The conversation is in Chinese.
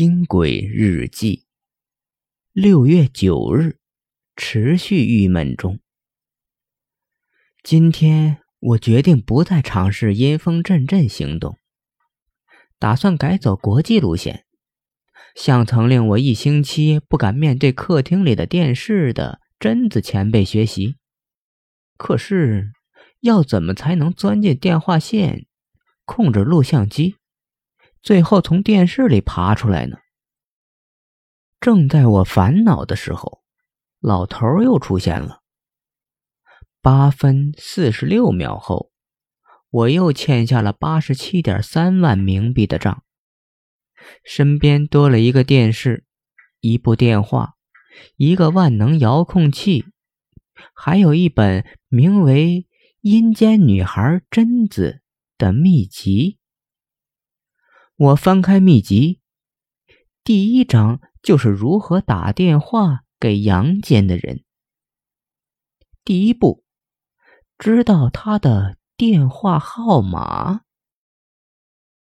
惊鬼日记，六月九日，持续郁闷中。今天我决定不再尝试阴风阵阵行动，打算改走国际路线，向曾令我一星期不敢面对客厅里的电视的贞子前辈学习。可是，要怎么才能钻进电话线，控制录像机？最后从电视里爬出来呢。正在我烦恼的时候，老头又出现了。八分四十六秒后，我又欠下了八十七点三万冥币的账。身边多了一个电视，一部电话，一个万能遥控器，还有一本名为《阴间女孩贞子》的秘籍。我翻开秘籍，第一章就是如何打电话给阳间的人。第一步，知道他的电话号码。